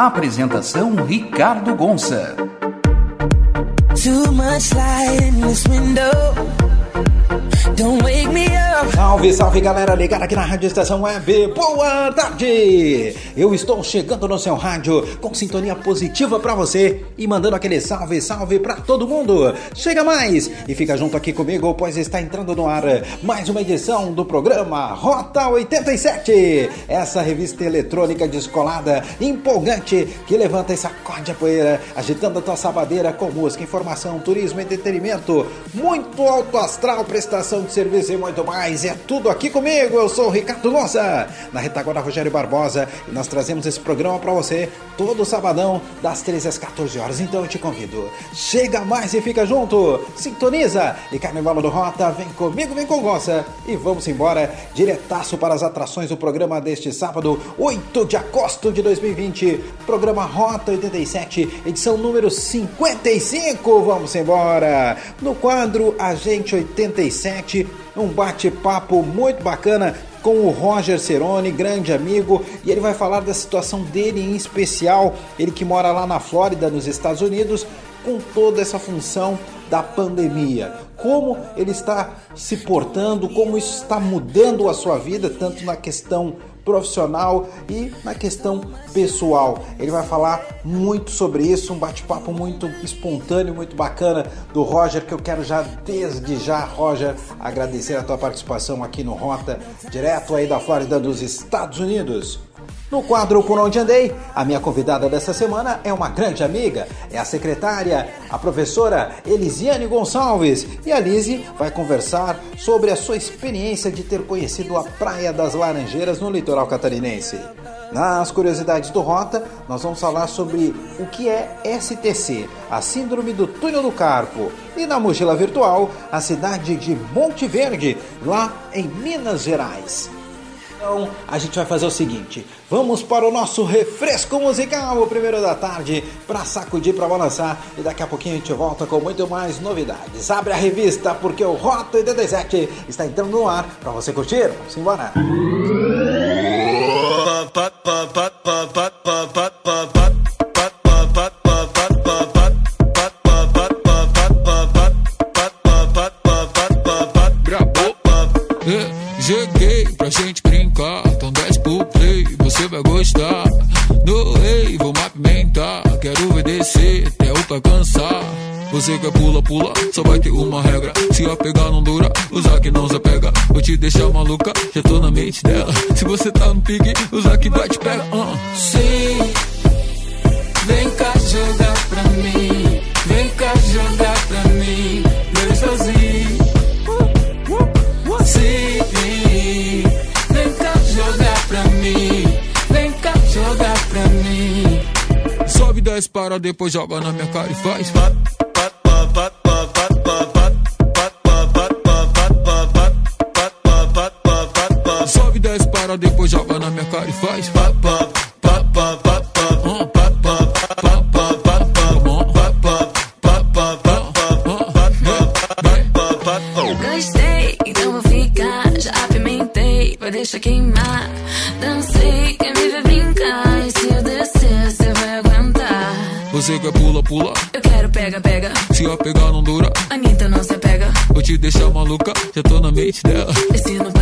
Apresentação Ricardo Gonça. Too much light in this window. Don't wake me up. Salve, salve galera ligada aqui na Rádio Estação Web. Boa tarde! Eu estou chegando no seu rádio com sintonia positiva para você e mandando aquele salve, salve para todo mundo. Chega mais e fica junto aqui comigo, pois está entrando no ar mais uma edição do programa Rota 87. Essa revista eletrônica descolada, empolgante, que levanta e sacode a poeira, agitando a tua sabadeira com música, informação, turismo, entretenimento, muito alto astral, prestação de serviço e muito mais. É tudo aqui comigo. Eu sou o Ricardo Gonça, na retaguarda Rogério Barbosa, e nós trazemos esse programa para você todo sabadão, das 13 às 14 horas. Então eu te convido, chega mais e fica junto, sintoniza e no do Rota. Vem comigo, vem com Gonça e vamos embora diretaço para as atrações do programa deste sábado, 8 de agosto de 2020. Programa Rota 87, edição número 55. Vamos embora. No quadro Agente 87 um bate-papo muito bacana com o Roger Ceroni, grande amigo, e ele vai falar da situação dele em especial, ele que mora lá na Flórida, nos Estados Unidos, com toda essa função da pandemia. Como ele está se portando, como isso está mudando a sua vida, tanto na questão profissional e na questão pessoal. Ele vai falar muito sobre isso, um bate-papo muito espontâneo, muito bacana do Roger, que eu quero já desde já, Roger, agradecer a tua participação aqui no Rota, direto aí da Flórida dos Estados Unidos. No quadro Por Onde Andei, a minha convidada dessa semana é uma grande amiga, é a secretária, a professora Elisiane Gonçalves. E a Lise vai conversar sobre a sua experiência de ter conhecido a Praia das Laranjeiras no litoral catarinense. Nas curiosidades do Rota, nós vamos falar sobre o que é STC, a Síndrome do Túnel do Carpo, e na mochila virtual, a cidade de Monte Verde, lá em Minas Gerais. Então a gente vai fazer o seguinte: vamos para o nosso refresco musical, o primeiro da tarde, para sacudir, para balançar. E daqui a pouquinho a gente volta com muito mais novidades. Abre a revista, porque o Rota 87 está entrando no ar para você curtir. Vamos embora. Cheguei Você quer pula, pula, só vai ter uma regra. Se a pegar não dura, usar que não se pega. Vou te deixar maluca, já tô na mente dela. Se você tá no pique, usar que vai te pegar. Uh. Sim, vem cá jogar pra mim. Vem cá jogar pra mim. Meu sozinho. Sobe, desce, para, depois joga na minha cara e faz. Para, depois joga na minha cara e faz. Gostei, então vou ficar. Já apimentei, vai deixar queimar. Dancei, quer me ver brincar. E se eu descer, você vai aguentar. Você quer pula, pula. Eu quero pega, pega. Se a pegar não dura, Anitta não se pega. vou te deixar maluca, já tô na mente dela. E se não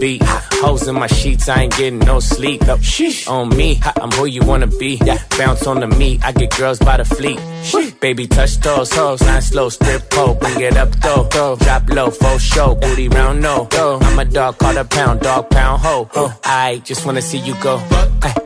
beat. Hoes in my sheets, I ain't getting no sleep. On me, I'm who you wanna be. Bounce on the meat, I get girls by the fleet. Baby, touch those hoes. Nine slow, strip pole. Bring it up, though. Drop low, full show. Booty round, no. I'm a dog, call a pound, dog pound, ho. I just wanna see you go. Ay.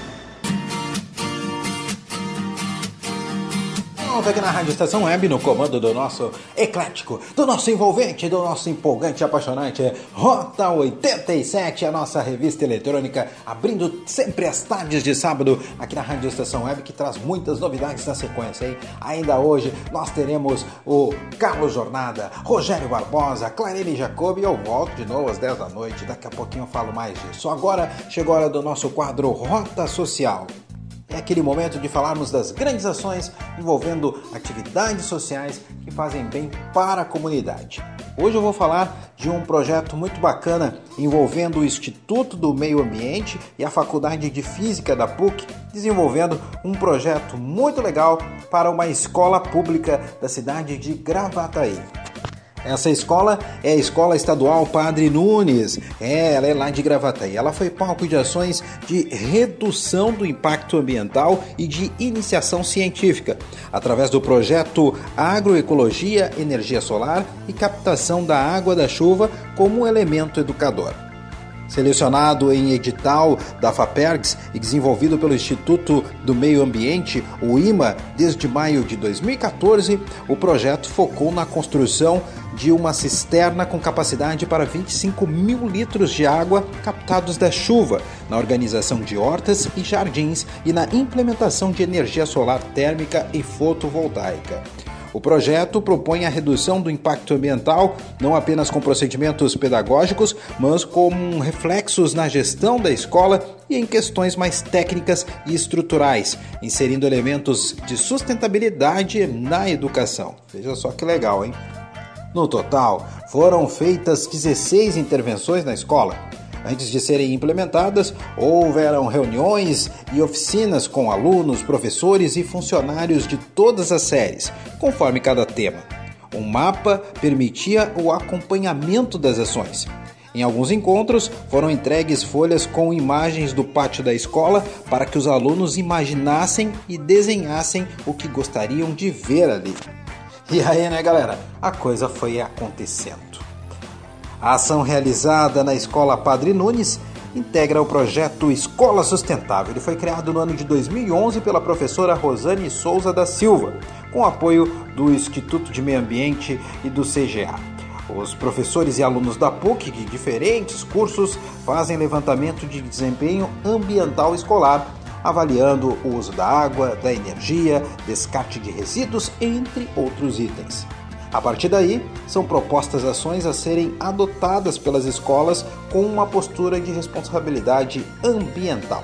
Volta aqui na Rádio Estação Web, no comando do nosso eclético, do nosso envolvente, do nosso empolgante, apaixonante Rota 87, a nossa revista eletrônica, abrindo sempre as tardes de sábado aqui na Rádio Estação Web, que traz muitas novidades na sequência, hein? Ainda hoje nós teremos o Carlos Jornada, Rogério Barbosa, Clarene Jacob e eu volto de novo às 10 da noite, daqui a pouquinho eu falo mais disso. Agora chegou a hora do nosso quadro Rota Social. É aquele momento de falarmos das grandes ações envolvendo atividades sociais que fazem bem para a comunidade. Hoje eu vou falar de um projeto muito bacana envolvendo o Instituto do Meio Ambiente e a Faculdade de Física da PUC, desenvolvendo um projeto muito legal para uma escola pública da cidade de Gravataí. Essa escola é a Escola Estadual Padre Nunes. É, ela é lá de Gravataí. Ela foi palco de ações de redução do impacto ambiental e de iniciação científica, através do projeto Agroecologia, Energia Solar e Captação da Água da Chuva como elemento educador. Selecionado em edital da FAPERGS e desenvolvido pelo Instituto do Meio Ambiente, o IMA, desde maio de 2014, o projeto focou na construção de uma cisterna com capacidade para 25 mil litros de água captados da chuva, na organização de hortas e jardins e na implementação de energia solar térmica e fotovoltaica. O projeto propõe a redução do impacto ambiental não apenas com procedimentos pedagógicos, mas com reflexos na gestão da escola e em questões mais técnicas e estruturais, inserindo elementos de sustentabilidade na educação. Veja só que legal, hein? No total, foram feitas 16 intervenções na escola. Antes de serem implementadas, houveram reuniões e oficinas com alunos, professores e funcionários de todas as séries, conforme cada tema. Um mapa permitia o acompanhamento das ações. Em alguns encontros, foram entregues folhas com imagens do pátio da escola para que os alunos imaginassem e desenhassem o que gostariam de ver ali. E aí, né, galera? A coisa foi acontecendo. A ação realizada na Escola Padre Nunes integra o projeto Escola Sustentável. Ele foi criado no ano de 2011 pela professora Rosane Souza da Silva, com apoio do Instituto de Meio Ambiente e do CGA. Os professores e alunos da PUC de diferentes cursos fazem levantamento de desempenho ambiental escolar, avaliando o uso da água, da energia, descarte de resíduos, entre outros itens. A partir daí, são propostas ações a serem adotadas pelas escolas com uma postura de responsabilidade ambiental.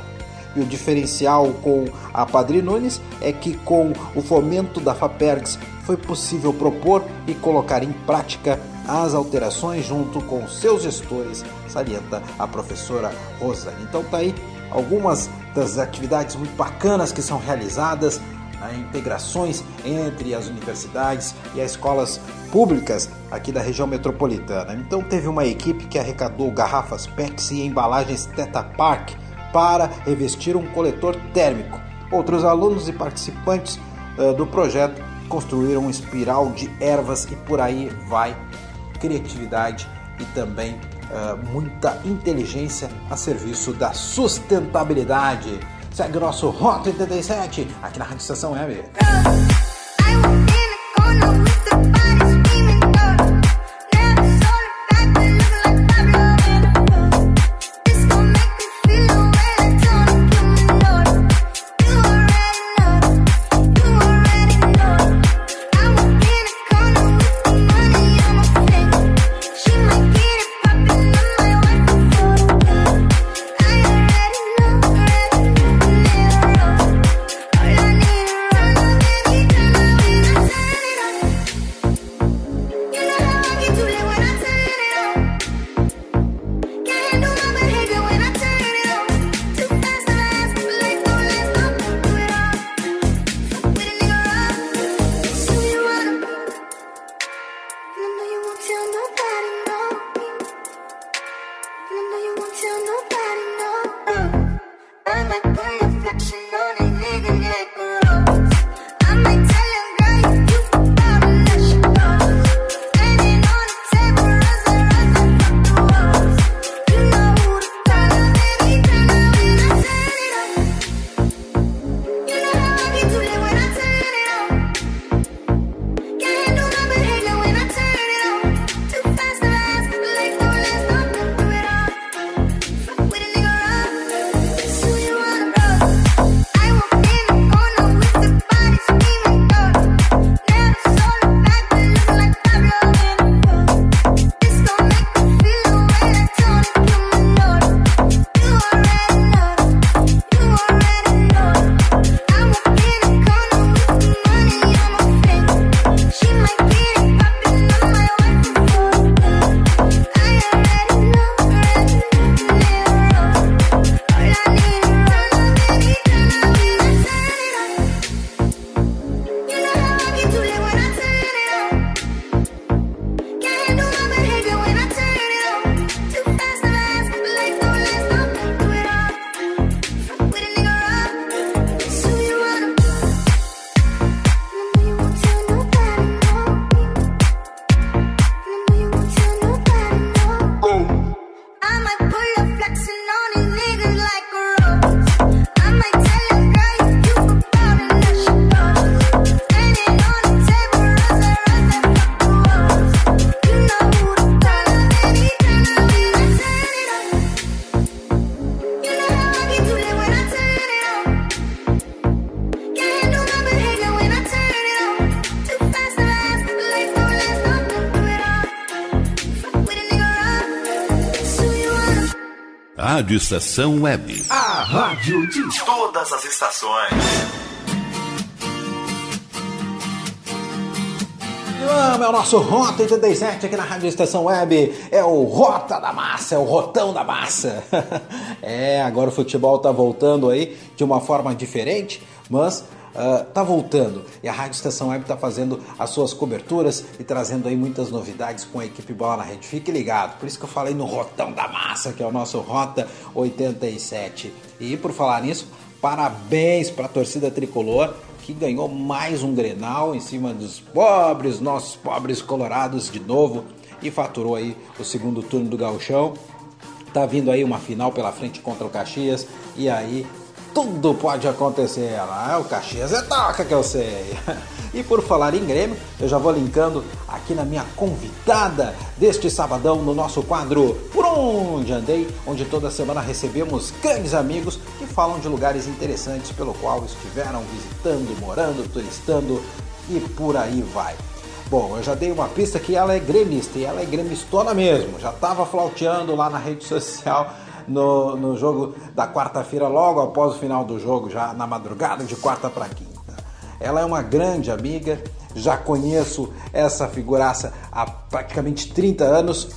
E o diferencial com a Padre Nunes é que, com o fomento da FAPERGS, foi possível propor e colocar em prática as alterações junto com seus gestores, salienta a professora Rosane. Então tá aí algumas das atividades muito bacanas que são realizadas né, integrações entre as universidades e as escolas públicas aqui da região metropolitana. Então teve uma equipe que arrecadou garrafas PEX e embalagens Teta Park para revestir um coletor térmico. Outros alunos e participantes uh, do projeto construíram um espiral de ervas e por aí vai criatividade e também uh, muita inteligência a serviço da sustentabilidade. Segue o nosso Hot 87 aqui na Rádio Estação Web. Rádio Estação Web. A rádio de todas as estações. Vamos, é o nosso Rota 87 aqui na Rádio Estação Web. É o Rota da Massa, é o Rotão da Massa. é, agora o futebol tá voltando aí de uma forma diferente, mas uh, tá voltando. E a Rádio Estação Web tá fazendo as suas coberturas e trazendo aí muitas novidades com a equipe Bola na Rede. Fique ligado. Por isso que eu falei no Rotão da Massa, que é o nosso Rota 87. E por falar nisso, parabéns para a torcida tricolor que ganhou mais um Grenal em cima dos pobres, nossos pobres colorados de novo e faturou aí o segundo turno do Gauchão. Tá vindo aí uma final pela frente contra o Caxias e aí tudo pode acontecer. É o Caxias é toca que eu sei. E por falar em Grêmio, eu já vou linkando aqui na minha convidada deste sabadão no nosso quadro Por Onde Andei, onde toda semana recebemos grandes amigos que falam de lugares interessantes pelo qual estiveram visitando, morando, turistando e por aí vai. Bom, eu já dei uma pista que ela é gremista e ela é gremistona mesmo. Já estava flauteando lá na rede social no, no jogo da quarta-feira, logo após o final do jogo, já na madrugada de quarta para quinta. Ela é uma grande amiga, já conheço essa figuraça há praticamente 30 anos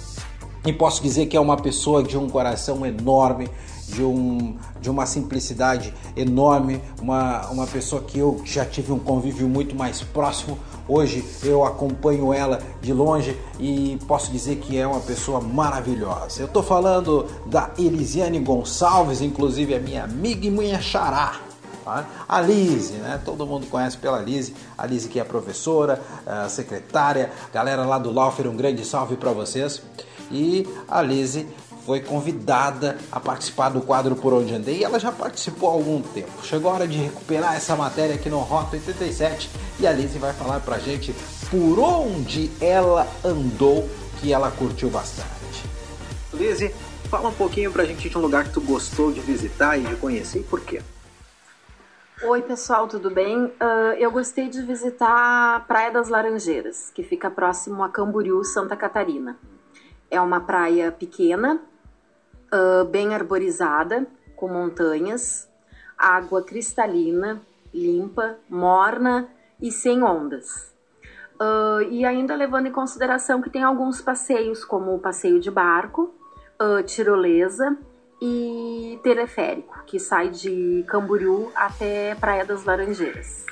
e posso dizer que é uma pessoa de um coração enorme, de, um, de uma simplicidade enorme, uma, uma pessoa que eu já tive um convívio muito mais próximo. Hoje eu acompanho ela de longe e posso dizer que é uma pessoa maravilhosa. Eu estou falando da Elisiane Gonçalves, inclusive a minha amiga e minha xará. Tá? A Lise, né? Todo mundo conhece pela Lise. A Lise que é professora, secretária, galera lá do Laufer, um grande salve para vocês. E a Lise foi convidada a participar do quadro Por Onde Andei e ela já participou há algum tempo. Chegou a hora de recuperar essa matéria aqui no Rota 87 e a Lise vai falar pra gente por onde ela andou que ela curtiu bastante. Lise, fala um pouquinho pra gente de um lugar que tu gostou de visitar e de conhecer e por quê? Oi, pessoal, tudo bem? Uh, eu gostei de visitar a Praia das Laranjeiras, que fica próximo a Camboriú, Santa Catarina. É uma praia pequena, uh, bem arborizada, com montanhas, água cristalina, limpa, morna e sem ondas. Uh, e ainda levando em consideração que tem alguns passeios, como o passeio de barco, tirolesa e teleférico, que sai de Camboriú até Praia das Laranjeiras.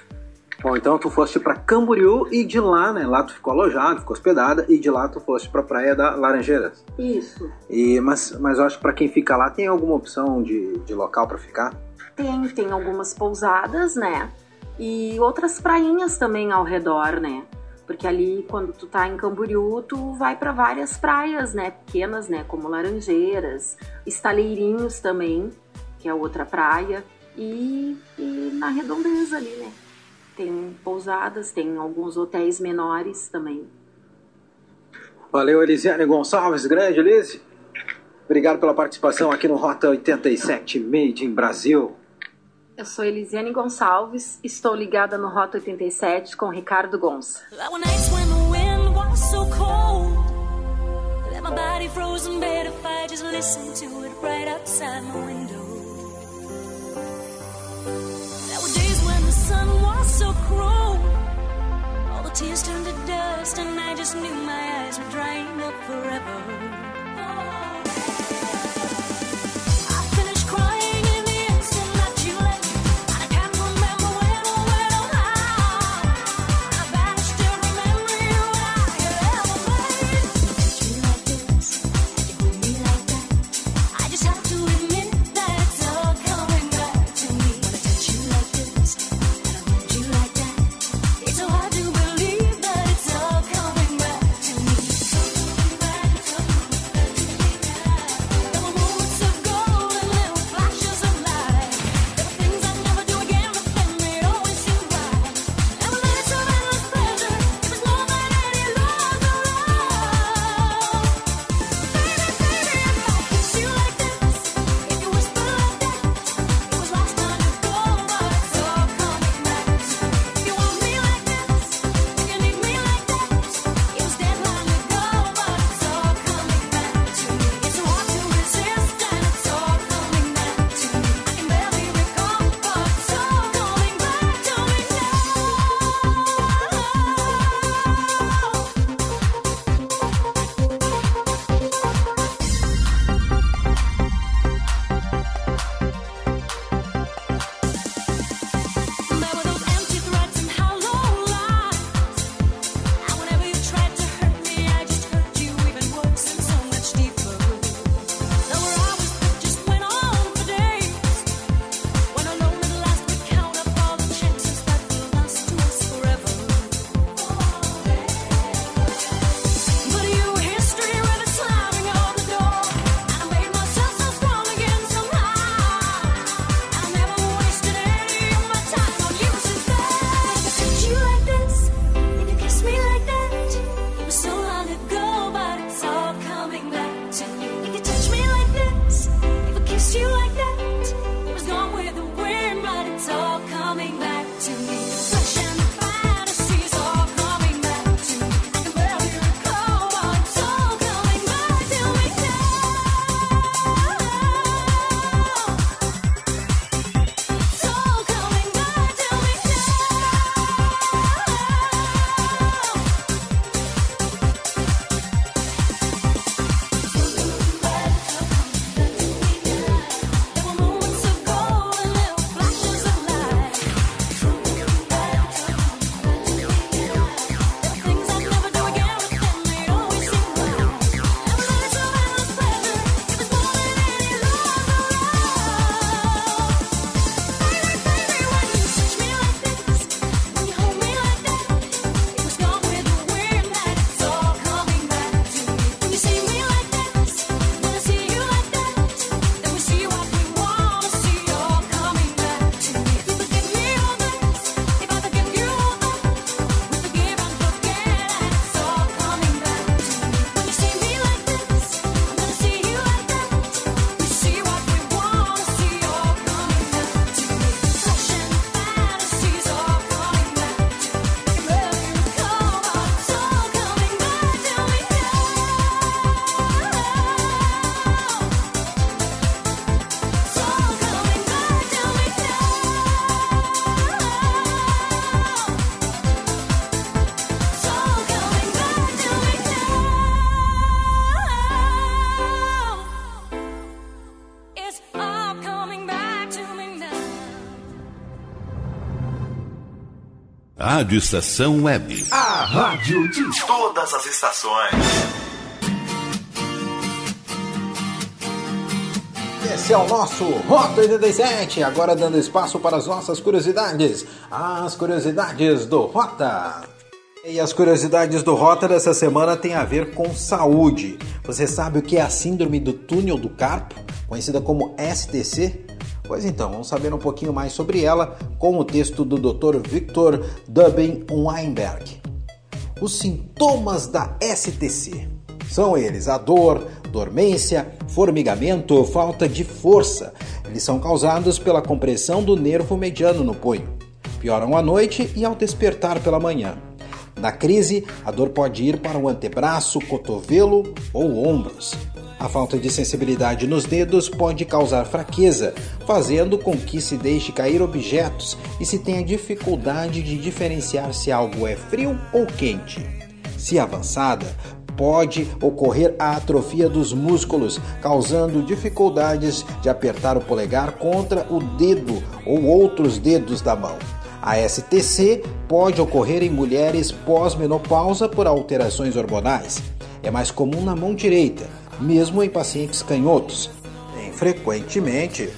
Bom, então tu foste para Camboriú e de lá, né? Lá tu ficou alojado, ficou hospedada e de lá tu foste para Praia da Laranjeiras. Isso. E mas mas eu acho que para quem fica lá tem alguma opção de, de local para ficar? Tem, tem algumas pousadas, né? E outras prainhas também ao redor, né? Porque ali, quando tu tá em Camboriú, tu vai para várias praias, né? Pequenas, né? Como Laranjeiras, Estaleirinhos também, que é outra praia. E, e na redondeza ali, né? Tem pousadas, tem alguns hotéis menores também. Valeu, Elisiane Gonçalves, grande Elise. Obrigado pela participação aqui no Rota 87 Made in Brasil. Eu sou Elisiane Gonçalves, estou ligada no Rota 87 com Ricardo Gonça. Tears turned to dust, and I just knew my eyes were drying up forever. Rádio Estação Web. A rádio de todas as estações. Esse é o nosso Rota 87, agora dando espaço para as nossas curiosidades, as curiosidades do Rota. E as curiosidades do Rota dessa semana têm a ver com saúde. Você sabe o que é a síndrome do túnel do carpo, conhecida como STC? Pois então, vamos saber um pouquinho mais sobre ela com o texto do Dr. Victor Dubin Weinberg. Os sintomas da STC são eles a dor, dormência, formigamento, falta de força. Eles são causados pela compressão do nervo mediano no punho. Pioram à noite e ao despertar pela manhã. Na crise, a dor pode ir para o antebraço, cotovelo ou ombros. A falta de sensibilidade nos dedos pode causar fraqueza, fazendo com que se deixe cair objetos e se tenha dificuldade de diferenciar se algo é frio ou quente. Se avançada, pode ocorrer a atrofia dos músculos, causando dificuldades de apertar o polegar contra o dedo ou outros dedos da mão. A STC pode ocorrer em mulheres pós-menopausa por alterações hormonais. É mais comum na mão direita, mesmo em pacientes canhotos. E, frequentemente,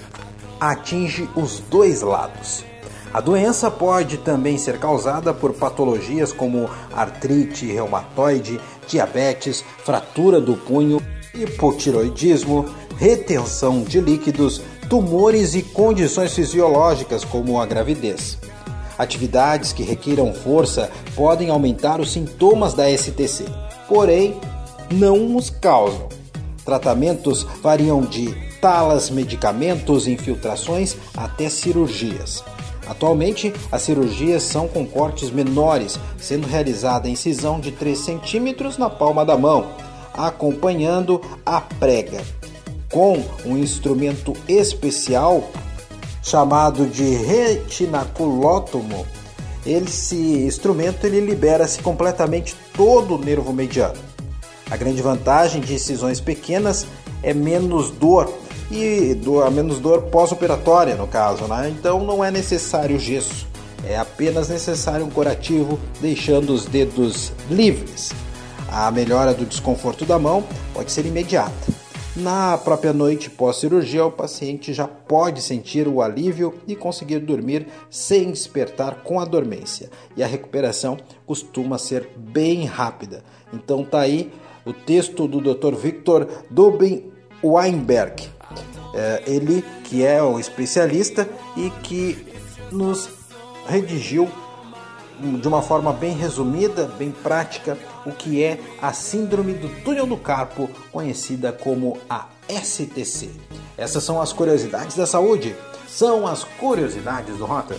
atinge os dois lados. A doença pode também ser causada por patologias como artrite reumatoide, diabetes, fratura do punho, hipotiroidismo, retenção de líquidos, tumores e condições fisiológicas como a gravidez. Atividades que requiram força podem aumentar os sintomas da STC, porém não os causam. Tratamentos variam de talas, medicamentos, infiltrações até cirurgias. Atualmente, as cirurgias são com cortes menores, sendo realizada a incisão de 3 centímetros na palma da mão, acompanhando a prega, com um instrumento especial chamado de retinaculótomo. Esse instrumento ele libera-se completamente todo o nervo mediano. A grande vantagem de incisões pequenas é menos dor e do, a menos dor pós-operatória no caso, né? Então não é necessário gesso, é apenas necessário um curativo, deixando os dedos livres. A melhora do desconforto da mão pode ser imediata. Na própria noite pós-cirurgia, o paciente já pode sentir o alívio e conseguir dormir sem despertar com a dormência. E a recuperação costuma ser bem rápida. Então tá aí o texto do Dr. Victor Dubin Weinberg. É, ele que é o especialista e que nos redigiu de uma forma bem resumida, bem prática, o que é a síndrome do túnel do carpo, conhecida como a STC. Essas são as curiosidades da saúde, são as curiosidades do Rota.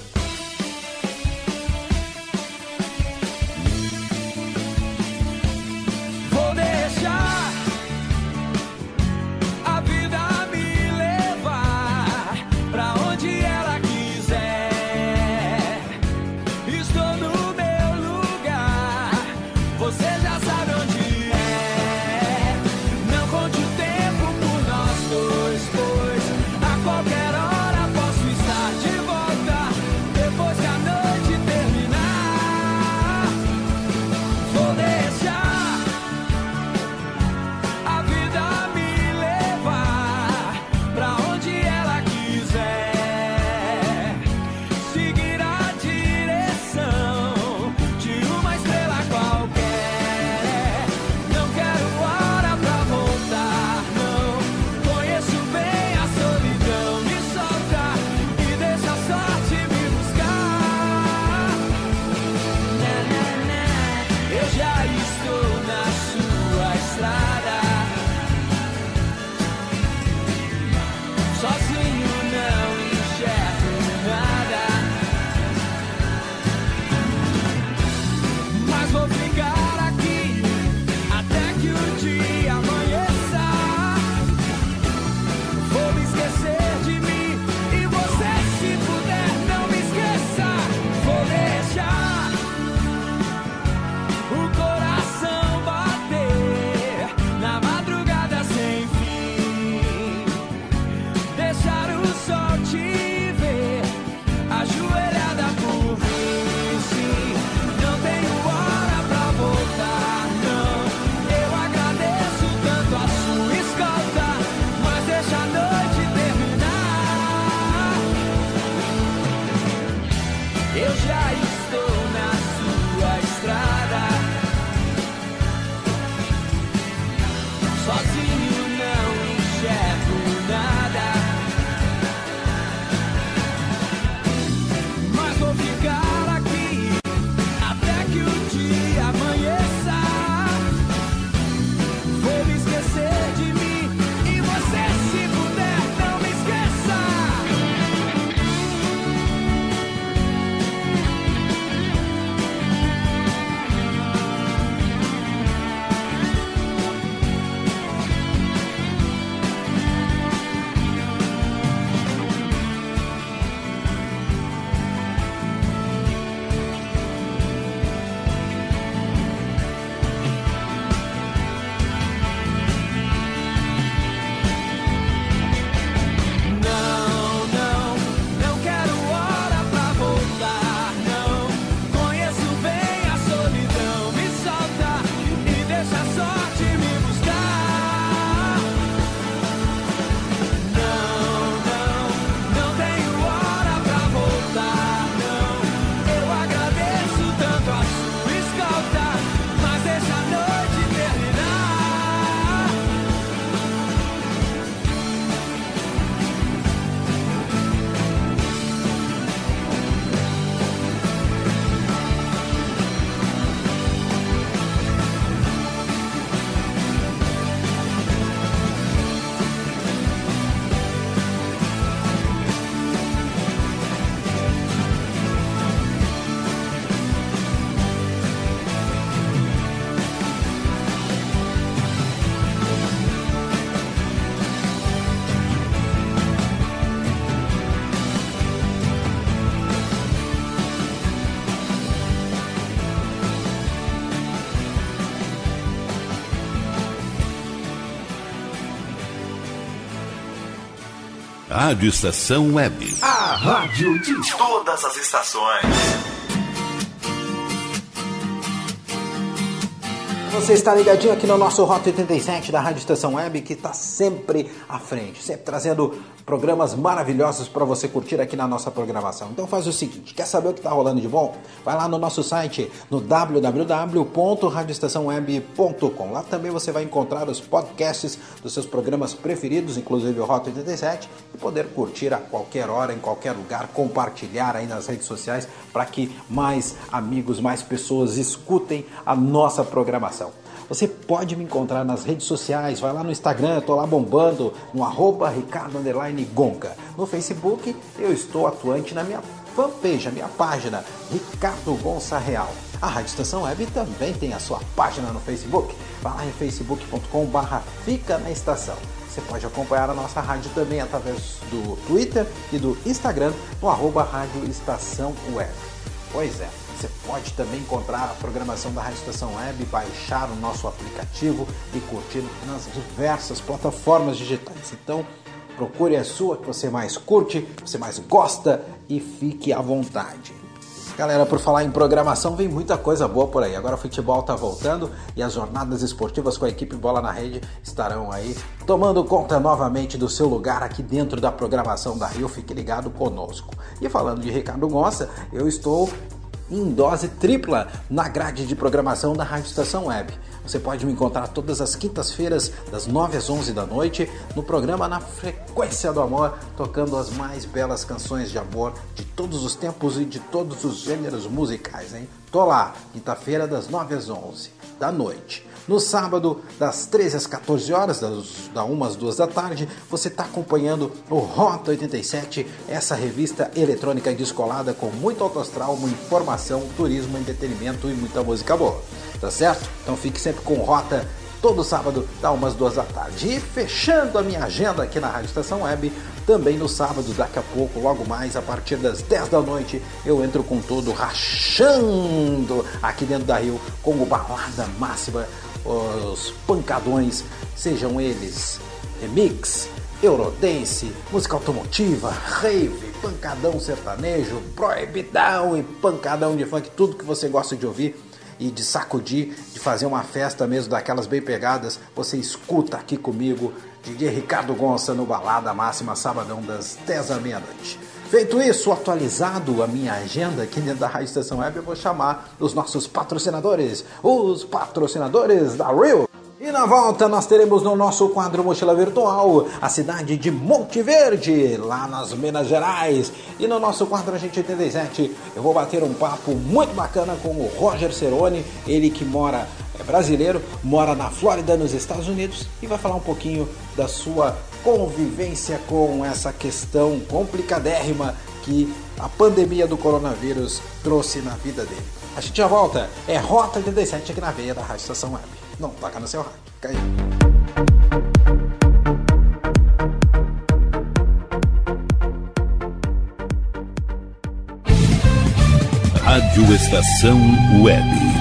Rádio Estação Web. A rádio de todas as estações. Você está ligadinho aqui no nosso Rota 87 da Rádio Estação Web, que está sempre à frente, sempre trazendo programas maravilhosos para você curtir aqui na nossa programação. Então faz o seguinte, quer saber o que está rolando de bom? Vai lá no nosso site, no www.radioestaçãoweb.com. Lá também você vai encontrar os podcasts dos seus programas preferidos, inclusive o Rota 87, e poder curtir a qualquer hora, em qualquer lugar, compartilhar aí nas redes sociais para que mais amigos, mais pessoas escutem a nossa programação. Você pode me encontrar nas redes sociais, vai lá no Instagram, eu tô lá bombando, no arroba Ricardo Gonca. No Facebook, eu estou atuante na minha fanpage, a minha página, Ricardo Gonça Real. A Rádio Estação Web também tem a sua página no Facebook. Vai lá em facebook.com barra Fica na Estação. Você pode acompanhar a nossa rádio também através do Twitter e do Instagram no arroba Rádio Estação Web. Pois é. Você pode também encontrar a programação da Rádio Estação Web, baixar o nosso aplicativo e curtir nas diversas plataformas digitais. Então, procure a sua que você mais curte, você mais gosta e fique à vontade. Galera, por falar em programação, vem muita coisa boa por aí. Agora o futebol tá voltando e as jornadas esportivas com a equipe Bola na Rede estarão aí tomando conta novamente do seu lugar aqui dentro da programação da Rio. Fique ligado conosco. E falando de Ricardo Gonça, eu estou em dose tripla na grade de programação da Rádio Estação Web. Você pode me encontrar todas as quintas-feiras, das 9 às 11 da noite, no programa Na Frequência do Amor, tocando as mais belas canções de amor de todos os tempos e de todos os gêneros musicais, hein? Tô lá, quinta-feira, das 9 às 11 da noite. No sábado, das 13 às 14 horas, das, da 1 às 2 da tarde, você está acompanhando o Rota 87, essa revista eletrônica descolada com muito autoastral, informação, turismo, entretenimento e muita música boa. Tá certo? Então fique sempre com Rota todo sábado, da umas duas da tarde. E fechando a minha agenda aqui na Rádio Estação Web, também no sábado, daqui a pouco, logo mais, a partir das 10 da noite, eu entro com tudo rachando aqui dentro da Rio com o Balada Máxima os pancadões, sejam eles remix, eurodance, música automotiva, rave, pancadão sertanejo, proibidão e pancadão de funk, tudo que você gosta de ouvir e de sacudir, de fazer uma festa mesmo daquelas bem pegadas, você escuta aqui comigo, DJ Ricardo Gonça no Balada Máxima, sabadão das 10 da meia-noite. Feito isso, atualizado a minha agenda aqui dentro da Rádio Estação Web, eu vou chamar os nossos patrocinadores, os patrocinadores da Real. E na volta nós teremos no nosso quadro Mochila Virtual a cidade de Monte Verde, lá nas Minas Gerais. E no nosso quadro Agente 87 eu vou bater um papo muito bacana com o Roger Cerone, ele que mora, é brasileiro, mora na Flórida, nos Estados Unidos, e vai falar um pouquinho da sua convivência com essa questão complicadérrima que a pandemia do coronavírus trouxe na vida dele. A gente já volta, é Rota 87 aqui na veia da Rádio Estação Web. Não toca no seu rádio. Fica aí. Rádio Estação Web.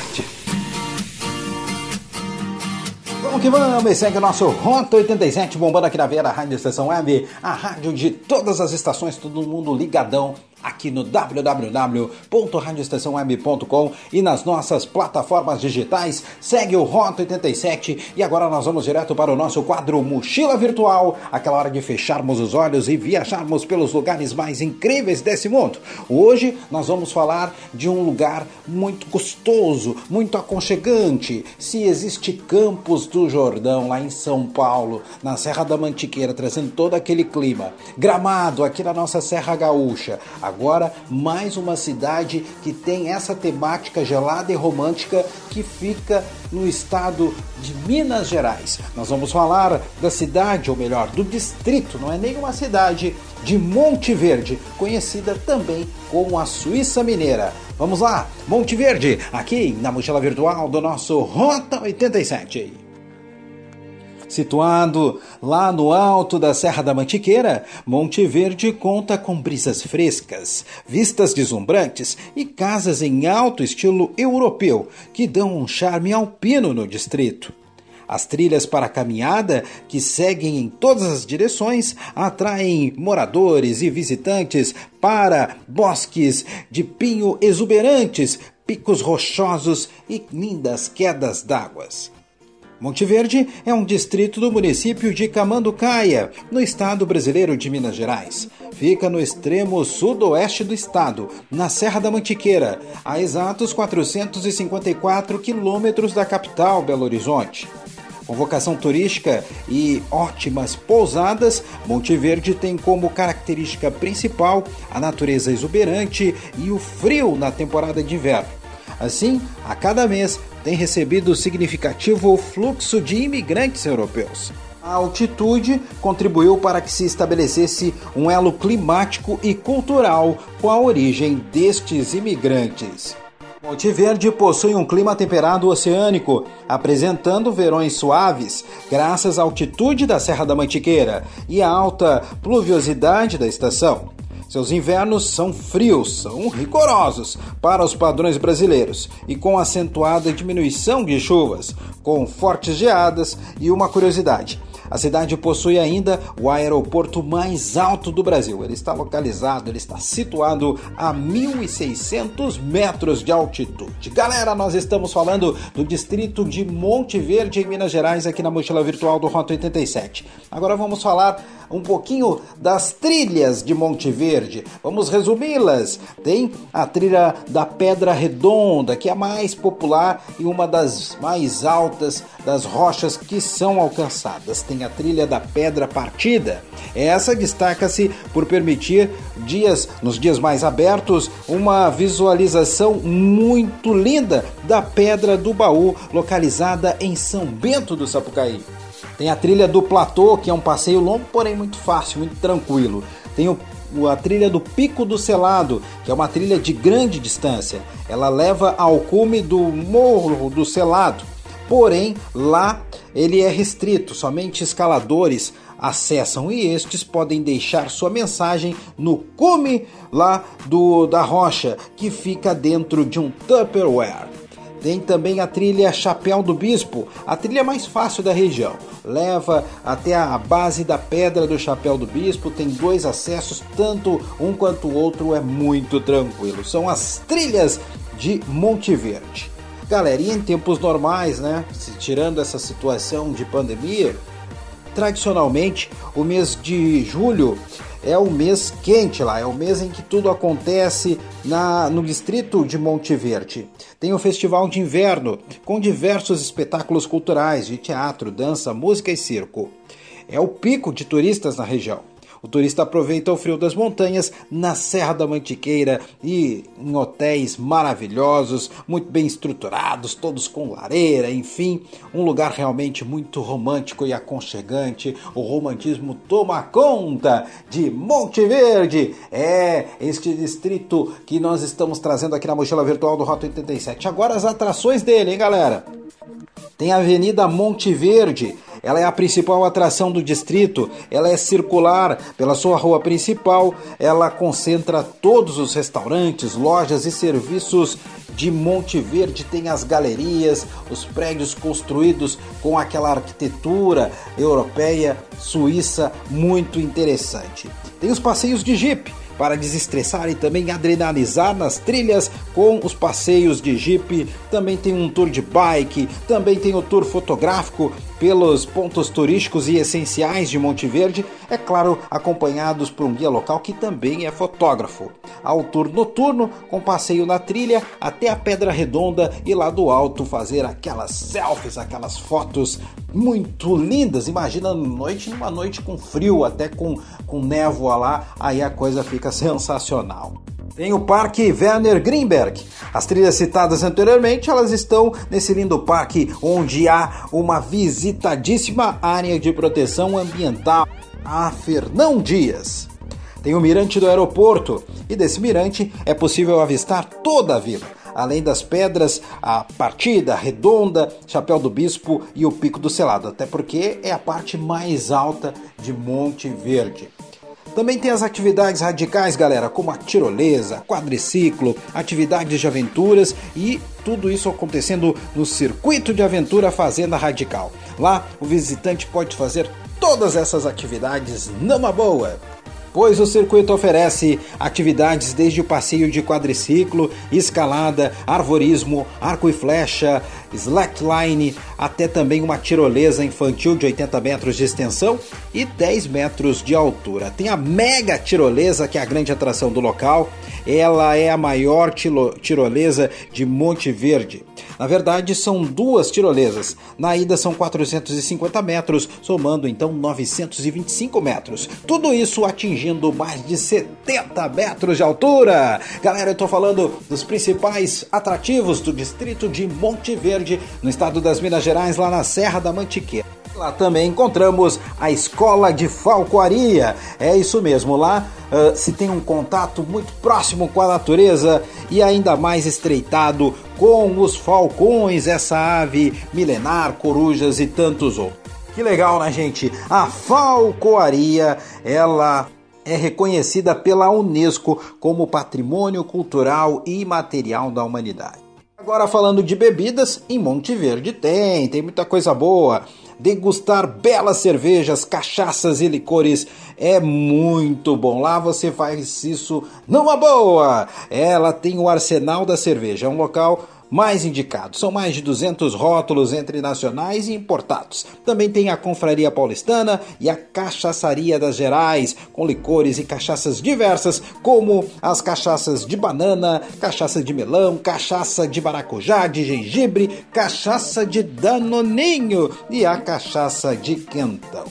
Vamos que vamos, segue o nosso Rota 87 bombando aqui na veia da Rádio Estação Web, a rádio de todas as estações, todo mundo ligadão aqui no www.radioestaçãoweb.com e nas nossas plataformas digitais. Segue o Rota 87 e agora nós vamos direto para o nosso quadro Mochila Virtual, aquela hora de fecharmos os olhos e viajarmos pelos lugares mais incríveis desse mundo. Hoje nós vamos falar de um lugar muito gostoso, muito aconchegante. Se existe Campos do Jordão lá em São Paulo, na Serra da Mantiqueira, trazendo todo aquele clima. Gramado aqui na nossa Serra Gaúcha. Agora, mais uma cidade que tem essa temática gelada e romântica que fica no estado de Minas Gerais. Nós vamos falar da cidade, ou melhor, do distrito, não é nem uma cidade, de Monte Verde, conhecida também como a Suíça Mineira. Vamos lá, Monte Verde, aqui na mochila virtual do nosso Rota 87. Situado lá no alto da Serra da Mantiqueira, Monte Verde conta com brisas frescas, vistas deslumbrantes e casas em alto estilo europeu que dão um charme alpino no distrito. As trilhas para caminhada, que seguem em todas as direções, atraem moradores e visitantes para bosques de pinho exuberantes, picos rochosos e lindas quedas d'águas. Monte Verde é um distrito do município de Camanducaia, no estado brasileiro de Minas Gerais. Fica no extremo sudoeste do estado, na Serra da Mantiqueira, a exatos 454 quilômetros da capital, Belo Horizonte. Com vocação turística e ótimas pousadas, Monte Verde tem como característica principal a natureza exuberante e o frio na temporada de inverno. Assim, a cada mês tem recebido significativo fluxo de imigrantes europeus. A altitude contribuiu para que se estabelecesse um elo climático e cultural com a origem destes imigrantes. Monte Verde possui um clima temperado oceânico, apresentando verões suaves, graças à altitude da Serra da Mantiqueira e à alta pluviosidade da estação. Seus invernos são frios, são rigorosos para os padrões brasileiros e com acentuada diminuição de chuvas, com fortes geadas e uma curiosidade. A cidade possui ainda o aeroporto mais alto do Brasil. Ele está localizado, ele está situado a 1.600 metros de altitude. Galera, nós estamos falando do distrito de Monte Verde, em Minas Gerais, aqui na mochila virtual do Rota 87. Agora vamos falar um pouquinho das trilhas de Monte Verde. Vamos resumi-las. Tem a trilha da Pedra Redonda, que é a mais popular e uma das mais altas das rochas que são alcançadas. Tem a trilha da Pedra Partida. Essa destaca-se por permitir dias nos dias mais abertos uma visualização muito linda da Pedra do Baú, localizada em São Bento do Sapucaí. Tem a trilha do Platô, que é um passeio longo, porém muito fácil, muito tranquilo. Tem o a trilha do Pico do Selado, que é uma trilha de grande distância. Ela leva ao cume do Morro do Selado. Porém, lá ele é restrito, somente escaladores acessam e estes podem deixar sua mensagem no cume lá do da rocha, que fica dentro de um Tupperware. Tem também a trilha Chapéu do Bispo, a trilha mais fácil da região. Leva até a base da Pedra do Chapéu do Bispo, tem dois acessos, tanto um quanto o outro é muito tranquilo. São as trilhas de Monte Verde. Galera, e em tempos normais, né? Tirando essa situação de pandemia, tradicionalmente o mês de julho é o mês quente lá, é o mês em que tudo acontece na, no distrito de Monte Verde. Tem o Festival de Inverno, com diversos espetáculos culturais de teatro, dança, música e circo. É o pico de turistas na região. O turista aproveita o frio das montanhas na Serra da Mantiqueira e em hotéis maravilhosos, muito bem estruturados, todos com lareira, enfim, um lugar realmente muito romântico e aconchegante. O romantismo toma conta de Monte Verde. É este distrito que nós estamos trazendo aqui na mochila virtual do Rota 87. Agora as atrações dele, hein, galera? Tem a Avenida Monte Verde ela é a principal atração do distrito, ela é circular pela sua rua principal, ela concentra todos os restaurantes, lojas e serviços de Monte Verde, tem as galerias, os prédios construídos com aquela arquitetura europeia, suíça, muito interessante. Tem os passeios de Jeep, para desestressar e também adrenalizar nas trilhas com os passeios de jeep. Também tem um tour de bike, também tem o tour fotográfico pelos pontos turísticos e essenciais de Monte Verde, é claro, acompanhados por um guia local que também é fotógrafo. Há o tour noturno com passeio na trilha até a Pedra Redonda e lá do alto fazer aquelas selfies, aquelas fotos muito lindas. Imagina noite, numa noite com frio, até com, com névoa lá, aí a coisa fica sensacional. Tem o Parque Werner Greenberg. As trilhas citadas anteriormente, elas estão nesse lindo parque onde há uma visitadíssima área de proteção ambiental, a Fernão Dias. Tem o mirante do aeroporto e desse mirante é possível avistar toda a vila, além das pedras, a partida, a redonda, chapéu do bispo e o pico do selado, até porque é a parte mais alta de Monte Verde. Também tem as atividades radicais, galera, como a tirolesa, quadriciclo, atividades de aventuras e tudo isso acontecendo no Circuito de Aventura Fazenda Radical. Lá, o visitante pode fazer todas essas atividades numa boa pois o circuito oferece atividades desde o passeio de quadriciclo, escalada, arvorismo, arco e flecha, slackline, até também uma tirolesa infantil de 80 metros de extensão e 10 metros de altura. Tem a mega tirolesa, que é a grande atração do local. Ela é a maior tirolesa de Monte Verde. Na verdade, são duas tirolesas. Na ida são 450 metros, somando então 925 metros. Tudo isso atingindo mais de 70 metros de altura. Galera, eu tô falando dos principais atrativos do distrito de Monte Verde, no estado das Minas Gerais, lá na Serra da Mantiqueira. Lá também encontramos a Escola de Falcoaria. É isso mesmo, lá uh, se tem um contato muito próximo com a natureza e ainda mais estreitado com os falcões, essa ave milenar, corujas e tantos outros. Que legal, né, gente? A falcoaria, ela é reconhecida pela Unesco como Patrimônio Cultural e Imaterial da Humanidade. Agora falando de bebidas, em Monte Verde tem, tem muita coisa boa degustar belas cervejas, cachaças e licores é muito bom. Lá você faz isso numa boa. Ela tem o arsenal da cerveja, é um local mais indicados. São mais de 200 rótulos entre nacionais e importados. Também tem a Confraria Paulistana e a Cachaçaria das Gerais, com licores e cachaças diversas, como as cachaças de banana, cachaça de melão, cachaça de maracujá, de gengibre, cachaça de danoninho e a cachaça de quentão.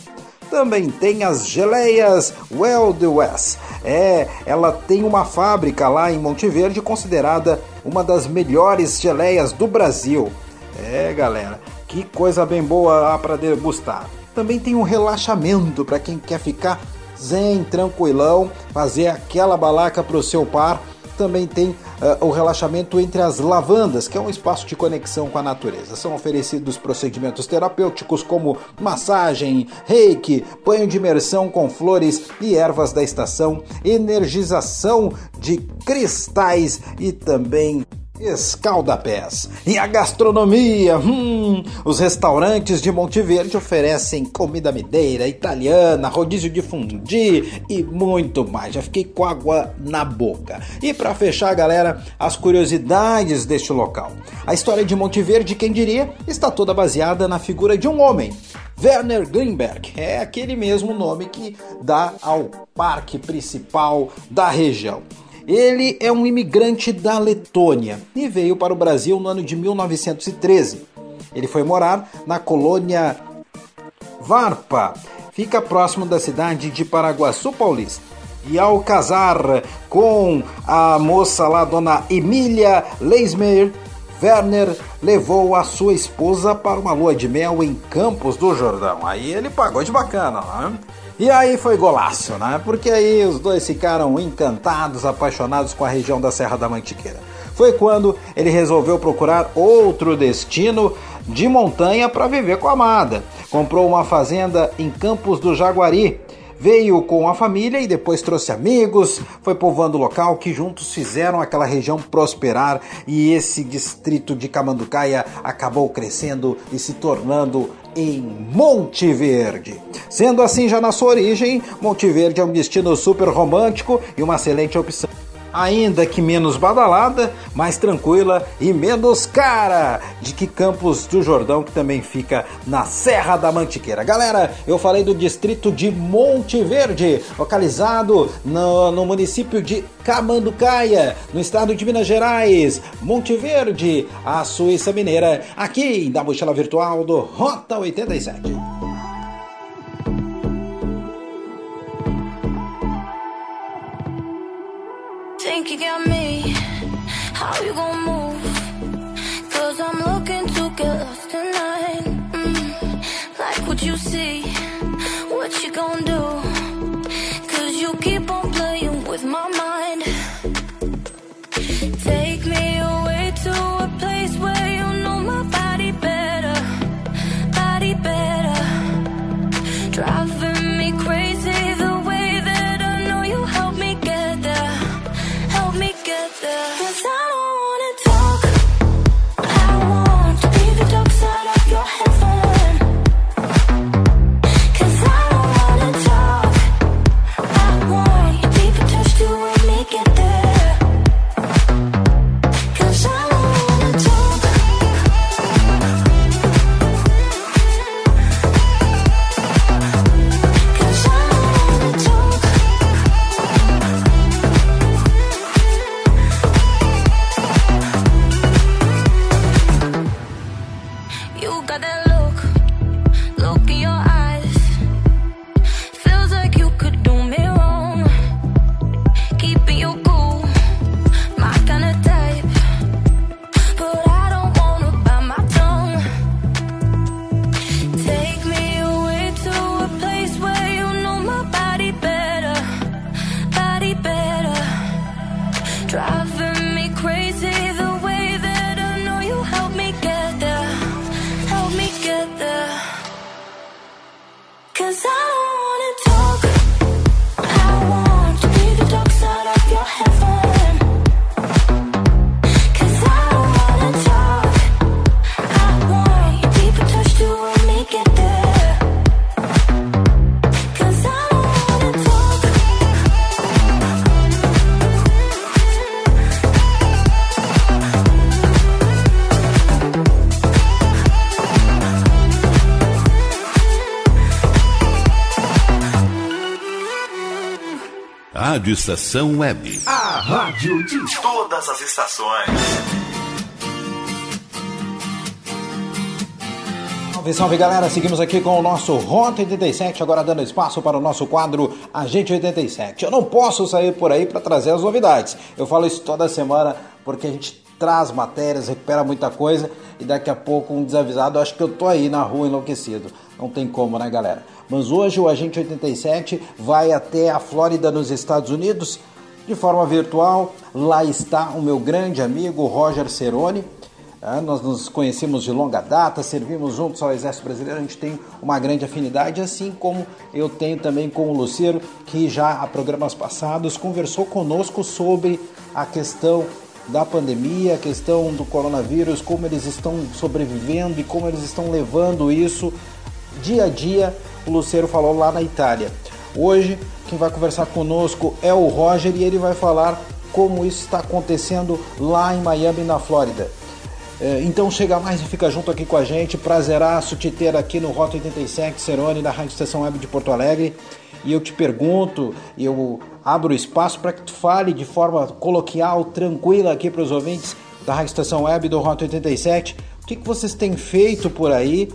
Também tem as geleias Wild West. É, ela tem uma fábrica lá em Monte Verde considerada uma das melhores geleias do Brasil. É, galera, que coisa bem boa para degustar. Também tem um relaxamento para quem quer ficar zen, tranquilão, fazer aquela balaca para o seu par também tem uh, o relaxamento entre as lavandas, que é um espaço de conexão com a natureza. São oferecidos procedimentos terapêuticos como massagem, reiki, banho de imersão com flores e ervas da estação, energização de cristais e também Escaldapés. E a gastronomia? Hum, os restaurantes de Monte Verde oferecem comida mineira, italiana, rodízio de fundi e muito mais. Já fiquei com água na boca. E para fechar, galera, as curiosidades deste local. A história de Monte Verde, quem diria, está toda baseada na figura de um homem. Werner Greenberg é aquele mesmo nome que dá ao parque principal da região. Ele é um imigrante da Letônia e veio para o Brasil no ano de 1913. Ele foi morar na colônia Varpa, fica próximo da cidade de Paraguaçu Paulista. E ao casar com a moça lá, dona Emília Leismer, Werner levou a sua esposa para uma lua de mel em Campos do Jordão. Aí ele pagou de bacana, né? E aí foi golaço, né? Porque aí os dois ficaram encantados, apaixonados com a região da Serra da Mantiqueira. Foi quando ele resolveu procurar outro destino de montanha para viver com a amada. Comprou uma fazenda em Campos do Jaguari. Veio com a família e depois trouxe amigos, foi povoando o local que juntos fizeram aquela região prosperar e esse distrito de Camanducaia acabou crescendo e se tornando em Monte Verde. Sendo assim, já na sua origem, Monte Verde é um destino super romântico e uma excelente opção ainda que menos badalada, mais tranquila e menos cara, de que Campos do Jordão, que também fica na Serra da Mantiqueira. Galera, eu falei do distrito de Monte Verde, localizado no, no município de Camanducaia, no estado de Minas Gerais. Monte Verde, a Suíça Mineira, aqui da mochila virtual do Rota 87. You got me? How you gonna move? Cause I'm looking to get lost tonight. Mm, like what you see, what you gonna do? Cause you keep on playing with my mind. Rádio Estação Web. A rádio de todas as estações. Salve, salve galera, seguimos aqui com o nosso Rota 87, agora dando espaço para o nosso quadro Agente 87. Eu não posso sair por aí para trazer as novidades, eu falo isso toda semana porque a gente traz matérias, recupera muita coisa e daqui a pouco um desavisado acho que eu tô aí na rua enlouquecido. Não tem como, né galera? Mas hoje o Agente 87 vai até a Flórida, nos Estados Unidos, de forma virtual. Lá está o meu grande amigo Roger Ceroni. Ah, nós nos conhecemos de longa data, servimos juntos ao Exército Brasileiro, a gente tem uma grande afinidade, assim como eu tenho também com o Lucero, que já há programas passados conversou conosco sobre a questão da pandemia, a questão do coronavírus, como eles estão sobrevivendo e como eles estão levando isso dia a dia. O Lucero falou lá na Itália. Hoje, quem vai conversar conosco é o Roger e ele vai falar como isso está acontecendo lá em Miami, na Flórida. É, Então chega mais e fica junto aqui com a gente. Prazeraço te ter aqui no Rota 87 Cerone, da Rádio Estação Web de Porto Alegre. E eu te pergunto, eu abro espaço para que tu fale de forma coloquial, tranquila aqui para os ouvintes da Rádio Estação Web do Rota 87. O que, que vocês têm feito por aí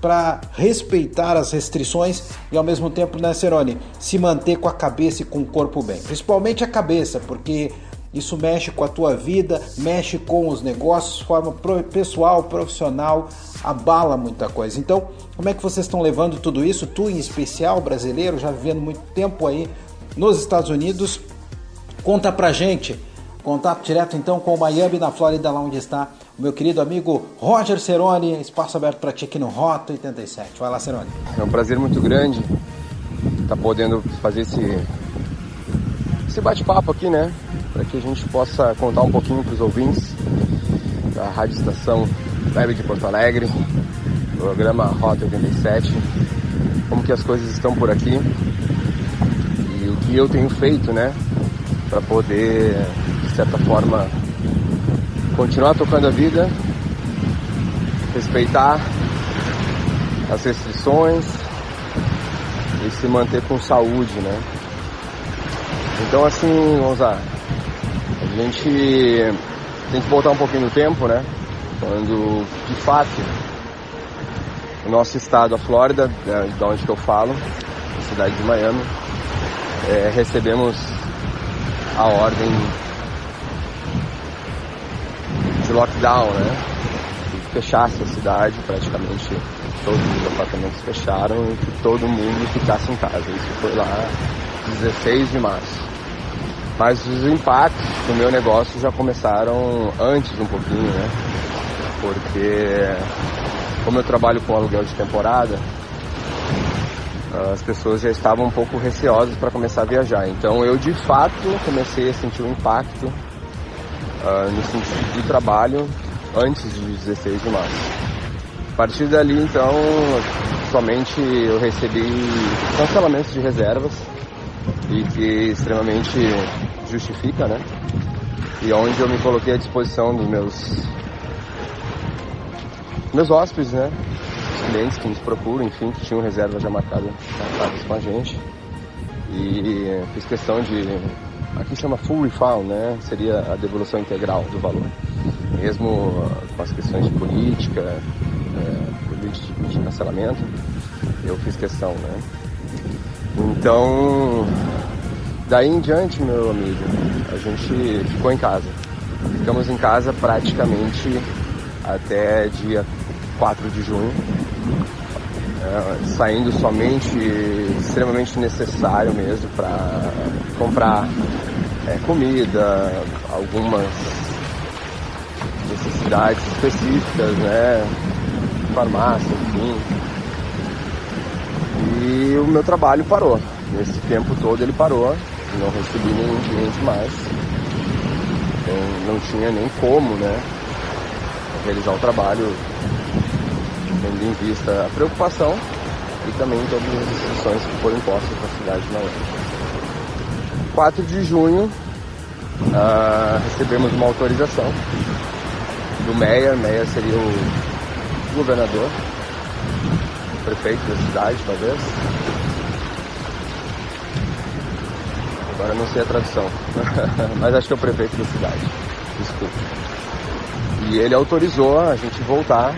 para respeitar as restrições e ao mesmo tempo, né, Cerone, se manter com a cabeça e com o corpo bem? Principalmente a cabeça, porque isso mexe com a tua vida, mexe com os negócios, forma pessoal, profissional, abala muita coisa. Então, como é que vocês estão levando tudo isso? Tu, em especial, brasileiro, já vivendo muito tempo aí nos Estados Unidos, conta pra gente. Contato direto então com o Miami, na Flórida, lá onde está o meu querido amigo Roger Ceroni. Espaço aberto para ti aqui no Rota 87. Vai lá, Ceroni. É um prazer muito grande tá podendo fazer esse, esse bate-papo aqui, né? Para que a gente possa contar um pouquinho para os ouvintes da Rádio Estação Web de Porto Alegre, programa Rota 87, como que as coisas estão por aqui e o que eu tenho feito, né? Para poder, de certa forma, continuar tocando a vida, respeitar as restrições e se manter com saúde, né? Então assim, vamos lá, a gente tem que voltar um pouquinho no tempo, né? Quando de fato o nosso estado, a Flórida, né, de onde que eu falo, cidade de Miami, é, recebemos a ordem de lockdown, né? Que fechasse a cidade, praticamente todos os apartamentos fecharam e que todo mundo ficasse em casa. Isso foi lá 16 de março. Mas os impactos do meu negócio já começaram antes um pouquinho, né? Porque como eu trabalho com aluguel de temporada, as pessoas já estavam um pouco receosas para começar a viajar. Então eu de fato comecei a sentir o impacto uh, no sentido de trabalho antes de 16 de março. A partir dali então somente eu recebi cancelamentos de reservas e que extremamente justifica, né? E onde eu me coloquei à disposição dos meus meus hóspedes, né? Os clientes que nos procuram, enfim, que tinham reservas já marcadas com a gente. E fiz questão de. Aqui chama full refund, né? Seria a devolução integral do valor. Mesmo com as questões de política, é, de cancelamento, eu fiz questão, né? Então, daí em diante, meu amigo, a gente ficou em casa. Ficamos em casa praticamente até dia 4 de junho, é, saindo somente extremamente necessário mesmo para comprar é, comida, algumas necessidades específicas, né? Farmácia, enfim. E o meu trabalho parou. Nesse tempo todo ele parou, não recebi nenhum cliente mais. Então não tinha nem como, né? Realizar o trabalho tendo em vista a preocupação e também todas as restrições que foram impostas na cidade de Mauá. 4 de junho uh, recebemos uma autorização do Meia, Meia seria o governador, o prefeito da cidade talvez. Agora não sei a tradução, mas acho que é o prefeito da cidade, desculpa. E ele autorizou a gente voltar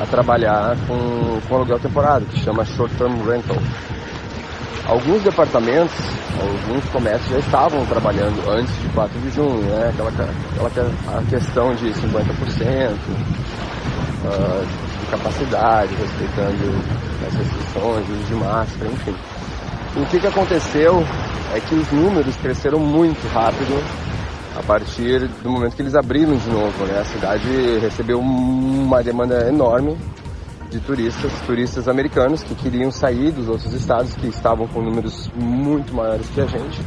a trabalhar com, com aluguel temporário, que chama Short Term Rental. Alguns departamentos, alguns comércios já estavam trabalhando antes de 4 de junho, né? aquela, aquela questão de 50% uh, de capacidade, respeitando as restrições, uso de máscara, enfim. E o que, que aconteceu é que os números cresceram muito rápido a partir do momento que eles abriram de novo. Né? A cidade recebeu uma demanda enorme de turistas, turistas americanos que queriam sair dos outros estados que estavam com números muito maiores que a gente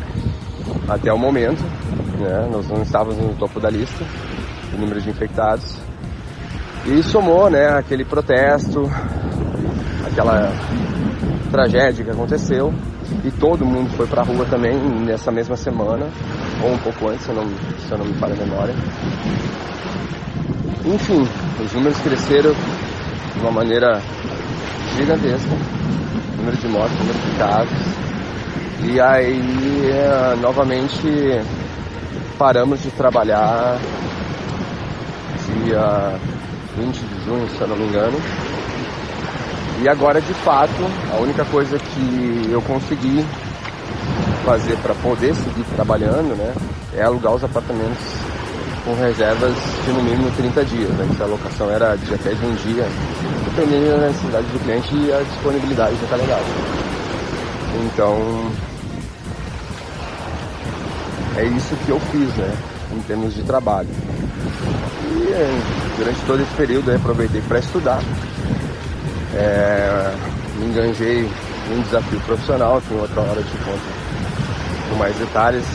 até o momento. Né? Nós não estávamos no topo da lista de número de infectados. E somou né, aquele protesto, aquela tragédia que aconteceu e todo mundo foi para a rua também nessa mesma semana, ou um pouco antes, se eu não, se eu não me falha a memória. Enfim, os números cresceram de uma maneira gigantesca, número de mortes, número de casos. E aí, é, novamente, paramos de trabalhar dia 20 de junho, se eu não me engano. E agora, de fato, a única coisa que eu consegui fazer para poder seguir trabalhando, né, é alugar os apartamentos com reservas de no mínimo 30 dias, né, que a locação era de até de um dia, dependendo da necessidade do cliente e a disponibilidade do calendário. Então, é isso que eu fiz, né, em termos de trabalho. E durante todo esse período eu aproveitei para estudar, é, me enganjei um desafio profissional, que em outra hora eu te conto com mais detalhes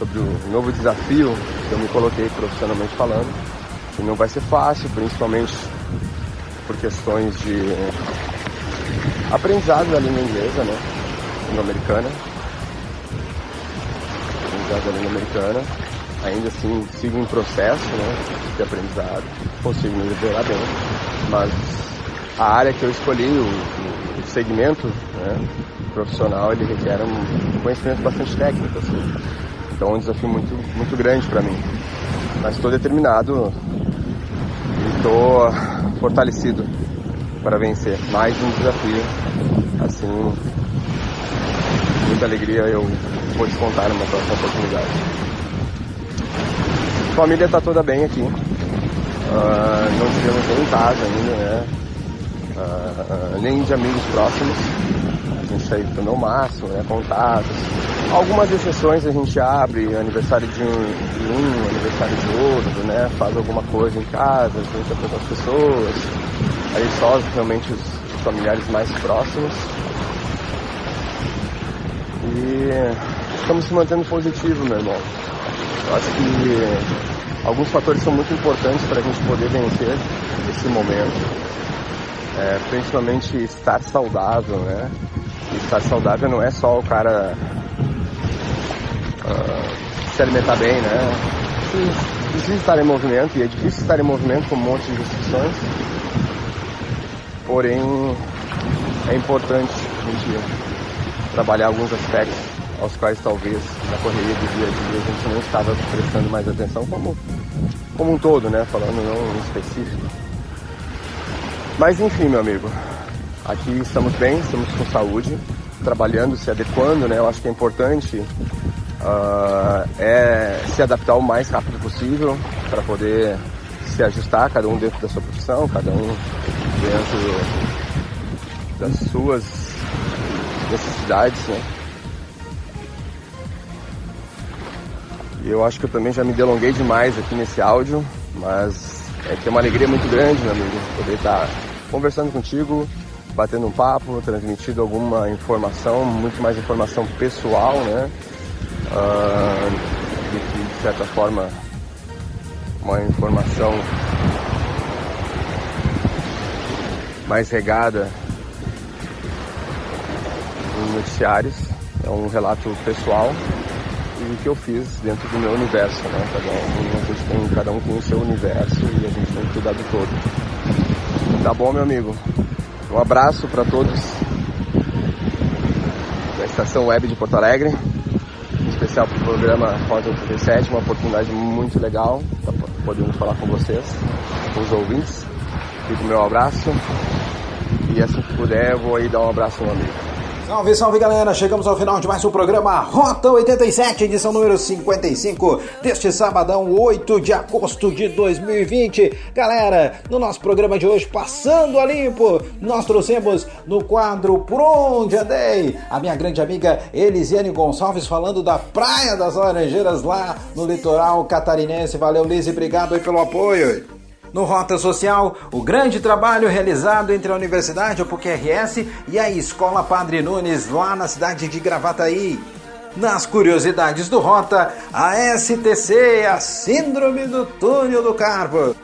sobre o novo desafio que eu me coloquei profissionalmente falando, que não vai ser fácil, principalmente por questões de aprendizado da língua inglesa, né? Língua americana. Aprendizado da língua americana. Ainda assim, sigo em processo né, de aprendizado, consigo me liberar bem, mas a área que eu escolhi, o, o segmento né, profissional, ele requer um conhecimento bastante técnico, assim. Então é um desafio muito, muito grande para mim. Mas estou determinado e estou fortalecido para vencer mais um desafio. Assim, muita alegria eu vou te contar numa próxima oportunidade. A família está toda bem aqui. Uh, não tivemos nem em casa ainda, né? Uh, nem de amigos próximos. Gente está evitando ao máximo, né? Contatos. Algumas exceções a gente abre, aniversário de um, de um, aniversário de outro, né? Faz alguma coisa em casa, junta com outras pessoas. Aí só realmente os familiares mais próximos. E estamos se mantendo positivo, meu irmão. Eu acho que alguns fatores são muito importantes para a gente poder vencer esse momento. É, principalmente estar saudável, né? Estar saudável não é só o cara uh, se alimentar bem, né? Precisa estar em movimento e é difícil estar em movimento com um monte de restrições. Porém, é importante a gente trabalhar alguns aspectos aos quais talvez na correria do dia a dia a gente não estava prestando mais atenção como, como um todo, né? Falando não específico. Mas enfim, meu amigo, aqui estamos bem, estamos com saúde, trabalhando, se adequando, né? Eu acho que é importante uh, é se adaptar o mais rápido possível para poder se ajustar, cada um dentro da sua profissão, cada um dentro das suas necessidades, né? E eu acho que eu também já me delonguei demais aqui nesse áudio, mas é que é uma alegria muito grande, meu amigo, poder estar conversando contigo, batendo um papo, transmitindo alguma informação, muito mais informação pessoal, né? Uh, que, de certa forma, uma informação mais regada em noticiários. É um relato pessoal e que eu fiz dentro do meu universo, né? Cada um, tem, cada um tem o seu universo e a gente tem que cuidar do todo. Tá bom, meu amigo? Um abraço para todos da Estação Web de Porto Alegre, em especial para o programa Rota 87, uma oportunidade muito legal para podermos falar com vocês, com os ouvintes. Fico o meu abraço e assim que puder eu vou aí dar um abraço no amigo. Salve, salve galera! Chegamos ao final de mais um programa Rota 87, edição número 55 deste sabadão, 8 de agosto de 2020. Galera, no nosso programa de hoje, passando a limpo, nós trouxemos no quadro Por Onde Andei a minha grande amiga Elisiane Gonçalves falando da Praia das Laranjeiras lá no litoral catarinense. Valeu, Lise, obrigado aí pelo apoio. No Rota Social, o grande trabalho realizado entre a Universidade, o PUC-RS, e a Escola Padre Nunes, lá na cidade de Gravataí. Nas curiosidades do Rota, a STC, a Síndrome do Túnel do Carvo.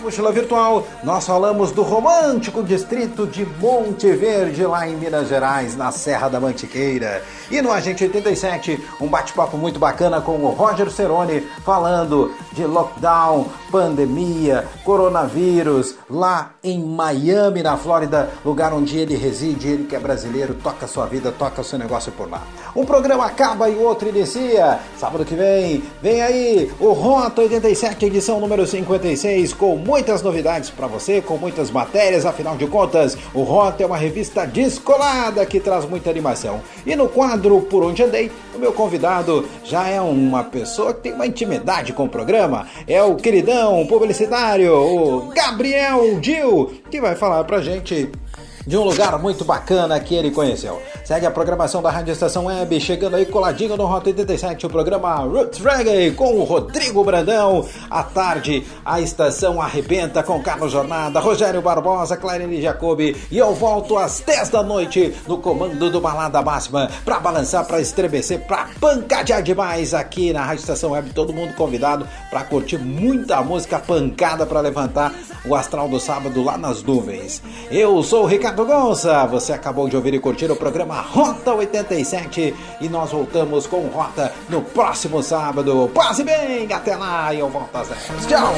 Mochila Virtual, nós falamos do romântico distrito de Monte Verde, lá em Minas Gerais, na Serra da Mantiqueira. E no Agente 87, um bate-papo muito bacana com o Roger Ceroni, falando de lockdown, pandemia, coronavírus, lá em Miami, na Flórida, lugar onde ele reside, ele que é brasileiro, toca sua vida, toca seu negócio por lá. Um programa acaba e o outro inicia. Sábado que vem, vem aí o Rota 87, edição número 56, com muitas novidades para você, com muitas matérias, afinal de contas, o Rota é uma revista descolada que traz muita animação. E no Por Onde Andei, o meu convidado já é uma pessoa que tem uma intimidade com o programa, é o queridão publicitário, o Gabriel Dil, que vai falar pra gente de um lugar muito bacana que ele conheceu. Segue a programação da Rádio Estação Web, chegando aí coladinho no Rota 87, o programa Roots Reggae com o Rodrigo Brandão. À tarde, a estação arrebenta com Carlos Jornada, Rogério Barbosa, Clarine Jacobi. E eu volto às 10 da noite no comando do Balada Máxima pra balançar, pra estremecer, pra pancadear demais aqui na Rádio Estação Web. Todo mundo convidado pra curtir muita música pancada pra levantar o astral do sábado lá nas nuvens. Eu sou o Ricardo Gonça, você acabou de ouvir e curtir o programa Rota 87 e nós voltamos com Rota no próximo sábado. Passe bem, até lá e eu volto às 10. Tchau!